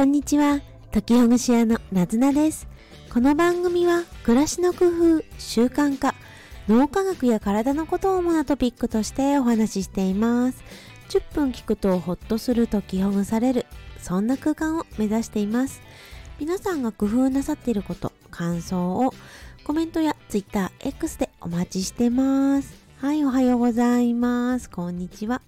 こんにちは。時ほぐし屋のなずなです。この番組は暮らしの工夫、習慣化、脳科学や体のことを主なトピックとしてお話ししています。10分聞くとホッとすると気ほぐされる、そんな空間を目指しています。皆さんが工夫なさっていること、感想をコメントや Twitter、X でお待ちしてます。はい、おはようございます。こんにちは。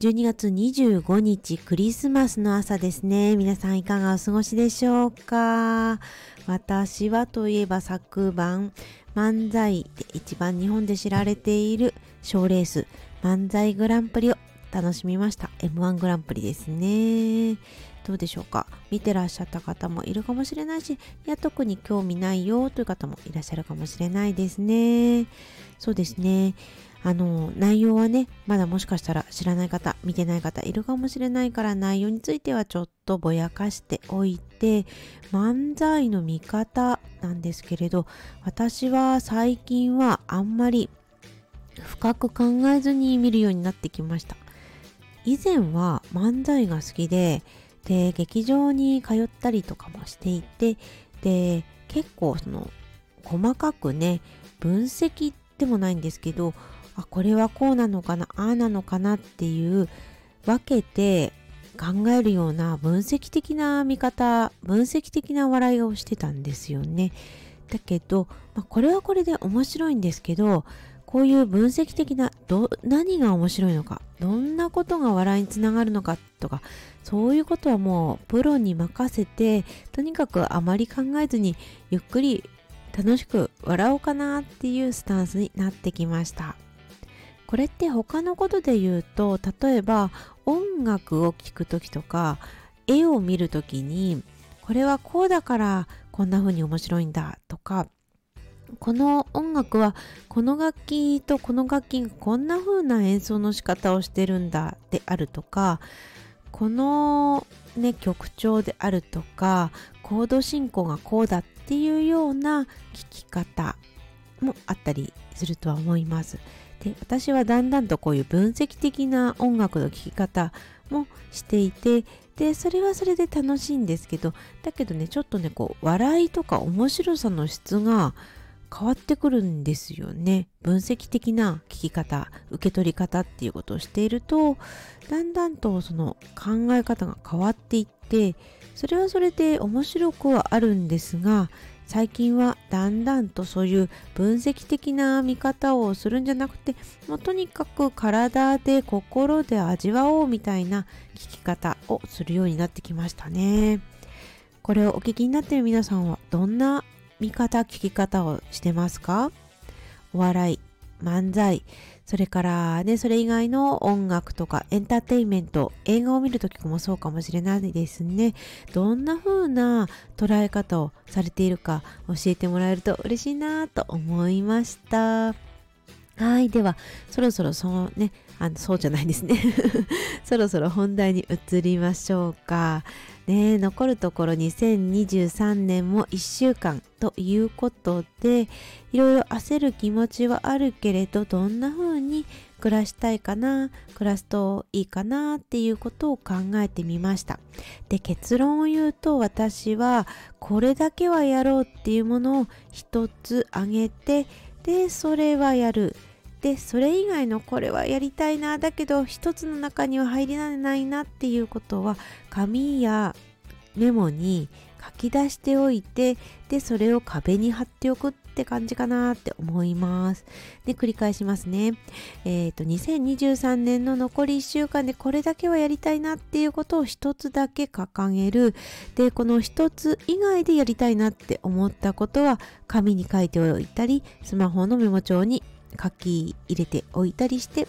12月25日クリスマスの朝ですね。皆さんいかがお過ごしでしょうか？私はといえば昨晩漫才で一番日本で知られている賞レース漫才グランプリを楽しみました。M1 グランプリですね。どうでしょうか？見てらっしゃった方もいるかもしれないし、いや、特に興味ないよという方もいらっしゃるかもしれないですね。そうですね。あの、内容はね、まだもしかしたら知らない方、見てない方いるかもしれないから内容についてはちょっとぼやかしておいて、漫才の見方なんですけれど、私は最近はあんまり深く考えずに見るようになってきました。以前は漫才が好きで、で、劇場に通ったりとかもしていて、で、結構その、細かくね、分析でもないんですけど、あこれはこうなのかなああなのかなっていう分けて考えるような分析的な見方分析的な笑いをしてたんですよねだけど、まあ、これはこれで面白いんですけどこういう分析的など何が面白いのかどんなことが笑いにつながるのかとかそういうことはもうプロに任せてとにかくあまり考えずにゆっくり楽しく笑おうかなっていうスタンスになってきました。これって他のことで言うと例えば音楽を聴く時とか絵を見る時にこれはこうだからこんな風に面白いんだとかこの音楽はこの楽器とこの楽器がこんな風な演奏の仕方をしてるんだであるとかこのね曲調であるとかコード進行がこうだっていうような聴き方もあったりするとは思います。で私はだんだんとこういう分析的な音楽の聴き方もしていてでそれはそれで楽しいんですけどだけどねちょっとねこう笑いとか面白さの質が変わってくるんですよね。分析的な聞き方受け取り方っていうことをしているとだんだんとその考え方が変わっていってそれはそれで面白くはあるんですが最近はだんだんとそういう分析的な見方をするんじゃなくてもうとにかく体で心で味わおうみたいな聞き方をするようになってきましたね。これをお聞きになっている皆さんはどんな見方聞き方をしてますか？お笑い漫才それからね、それ以外の音楽とかエンターテインメント、映画を見るときもそうかもしれないですね。どんな風な捉え方をされているか教えてもらえると嬉しいなと思いました。はい。では、そろそろそのね、あの、そうじゃないですね。そろそろ本題に移りましょうか。ね残るところ2023年も1週間ということでいろいろ焦る気持ちはあるけれどどんな風に暮らしたいかな暮らすといいかなっていうことを考えてみましたで結論を言うと私はこれだけはやろうっていうものを一つあげてでそれはやるでそれ以外のこれはやりたいな。だけど一つの中には入れないなっていうことは紙やメモに書き出しておいてでそれを壁に貼っておくって感じかなって思います。で繰り返しますね。えっ、ー、と2023年の残り1週間でこれだけはやりたいなっていうことを一つだけ掲げる。でこの一つ以外でやりたいなって思ったことは紙に書いておいたりスマホのメモ帳に書き入れておいたりして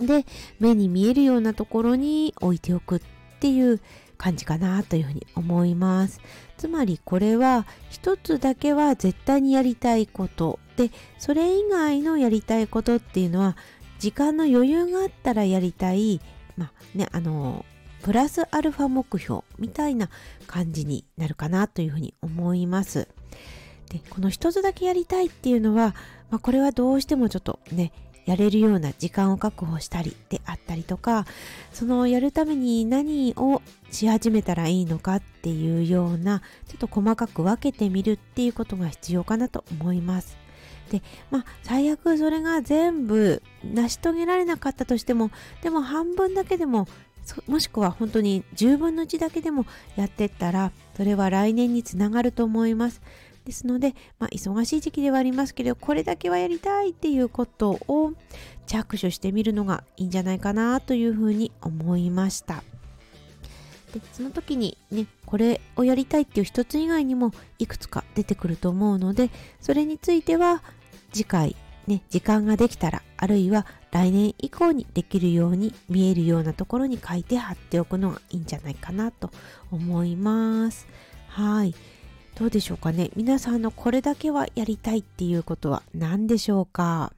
で目に見えるようなところに置いておくっていう感じかなというふうに思いますつまりこれは一つだけは絶対にやりたいことでそれ以外のやりたいことっていうのは時間の余裕があったらやりたいまあねあのプラスアルファ目標みたいな感じになるかなというふうに思います。でこの一つだけやりたいっていうのは、まあ、これはどうしてもちょっとねやれるような時間を確保したりであったりとかそのやるために何をし始めたらいいのかっていうようなちょっと細かく分けてみるっていうことが必要かなと思います。でまあ最悪それが全部成し遂げられなかったとしてもでも半分だけでももしくは本当に10分の1だけでもやってったらそれは来年につながると思います。ですので、まあ、忙しい時期ではありますけどこれだけはやりたいっていうことを着手してみるのがいいんじゃないかなというふうに思いました。でその時にねこれをやりたいっていう一つ以外にもいくつか出てくると思うのでそれについては次回ね時間ができたらあるいは来年以降にできるように見えるようなところに書いて貼っておくのがいいんじゃないかなと思います。はい。どうでしょうかね皆さんのこれだけはやりたいっていうことは何でしょうか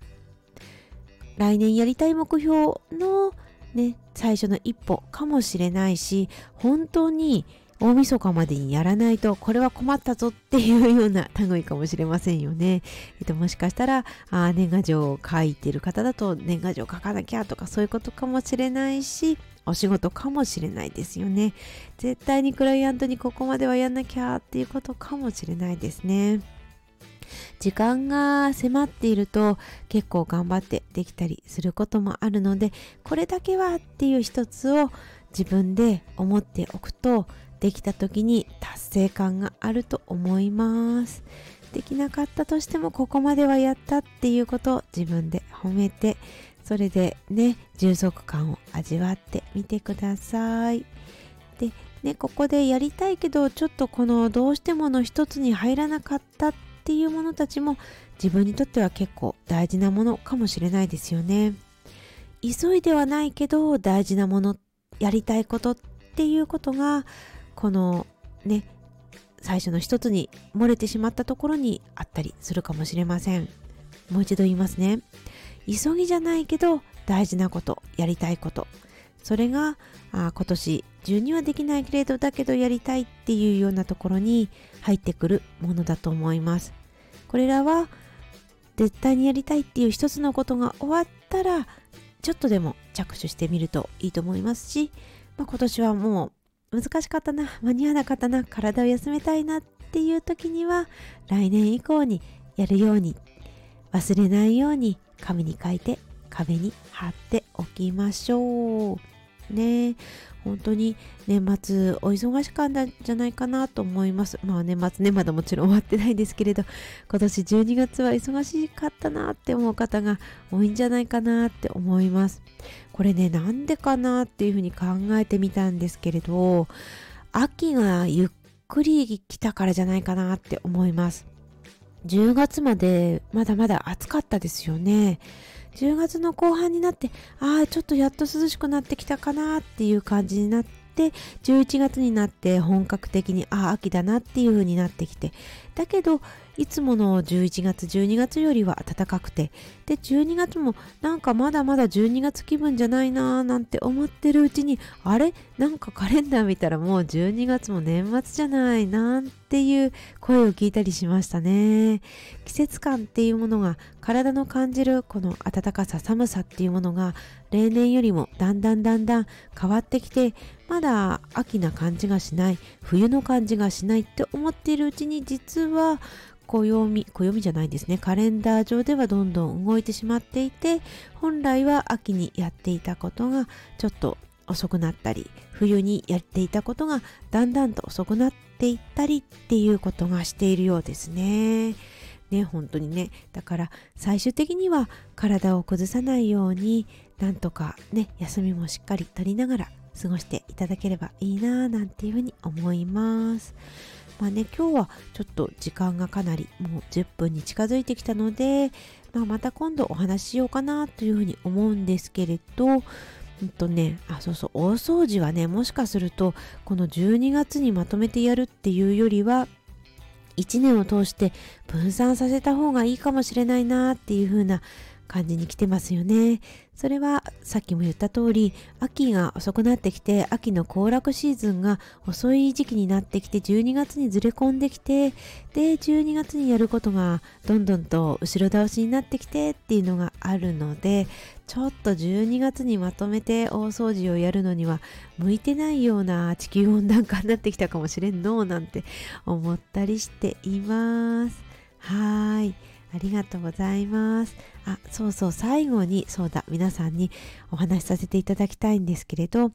来年やりたい目標のね最初の一歩かもしれないし本当に大晦日までにやらないとこれは困ったぞっていうような類かもしれませんよね。えっと、もしかしたらあ年賀状を書いてる方だと年賀状書かなきゃとかそういうことかもしれないしお仕事かもしれないですよね。絶対にクライアントにここまではやんなきゃっていうことかもしれないですね。時間が迫っていると結構頑張ってできたりすることもあるのでこれだけはっていう一つを自分で思っておくとできた時に達成感があると思いますできなかったとしてもここまではやったっていうことを自分で褒めてそれでね充足感を味わってみてください。でねここでやりたいけどちょっとこのどうしてもの一つに入らなかったっていうものたちも自分にとっては結構大事なものかもしれないですよね。急いではないけど大事なものやりたいことっていうことがこのね最初の一つに漏れてしまったところにあったりするかもしれません。もう一度言いますね。急ぎじゃないけど大事なことやりたいこと。それがあ今年中にはできないけれどだけどやりたいっていうようなところに入ってくるものだと思います。これらは絶対にやりたいっていう一つのことが終わったらちょっとでも着手してみるといいと思いますし、まあ、今年はもう難しかったな間に合わなかったな体を休めたいなっていう時には来年以降にやるように忘れないように紙に書いて壁に貼っておきましょうね本当に年末お忙しかったんじゃないかなと思います。まあ年末ね、まだもちろん終わってないんですけれど、今年12月は忙しかったなって思う方が多いんじゃないかなって思います。これね、なんでかなっていうふうに考えてみたんですけれど、秋がゆっくり来たからじゃないかなって思います。10月までまだまだ暑かったですよね。10月の後半になってああちょっとやっと涼しくなってきたかなっていう感じになってで11月になって本格的にああ秋だなっていう風になってきて。だけどいつもの11月12月よりは暖かくて。で12月もなんかまだまだ12月気分じゃないなーなんて思ってるうちにあれ？なんかカレンダー見たらもう12月も年末じゃないなんていう声を聞いたりしましたね。季節感っていうものが体の感じるこの暖かさ寒さっていうものが例年よりもだんだんだんだん変わってきてまだ秋な感じがしない冬の感じがしないって思っているうちに実は暦暦じゃないですねカレンダー上ではどんどん動いてしまっていて本来は秋にやっていたことがちょっと遅くなったり冬にやっていたことがだんだんと遅くなっていったりっていうことがしているようですね。ね本当にねだから最終的には体を崩さないようになんとかね休みもしっかりとりながら過ごしていただければいいなぁなんていうふうに思います。まあね、今日はちょっと時間がかなりもう10分に近づいてきたので、まあ、また今度お話ししようかなというふうに思うんですけれど、うんとね、あ、そうそう、大掃除はね、もしかすると、この12月にまとめてやるっていうよりは、1年を通して分散させた方がいいかもしれないなっていう風な感じに来てますよね。それはさっきも言った通り秋が遅くなってきて秋の行楽シーズンが遅い時期になってきて12月にずれ込んできてで12月にやることがどんどんと後ろ倒しになってきてっていうのがあるのでちょっと12月にまとめて大掃除をやるのには向いてないような地球温暖化になってきたかもしれんのなんて思ったりしています。はいありがとうございます。あ、そうそう、最後に、そうだ、皆さんにお話しさせていただきたいんですけれど、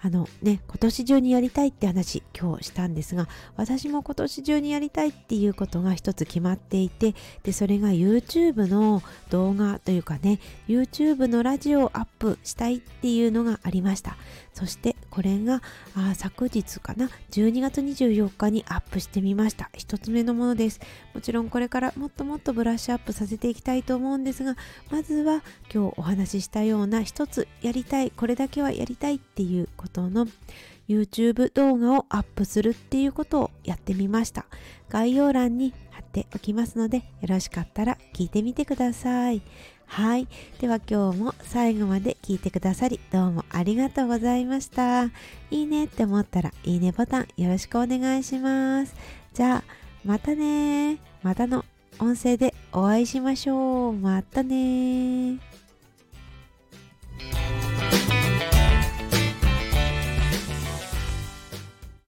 あのね、今年中にやりたいって話、今日したんですが、私も今年中にやりたいっていうことが一つ決まっていて、で、それが YouTube の動画というかね、YouTube のラジオをアップしたいっていうのがありました。そしてこれがあ昨日かな？12月24日にアップしてみました。一つ目のものです。もちろんこれからもっともっとブラッシュアップさせていきたいと思うんですがまずは今日お話ししたような一つやりたいこれだけはやりたいっていうことの YouTube 動画をアップするっていうことをやってみました。概要欄に貼っておきますのでよろしかったら聞いてみてください。はい。では今日も最後まで聞いてくださりどうもありがとうございました。いいねって思ったらいいねボタンよろしくお願いします。じゃあまたねまたの音声でお会いしましょう。またね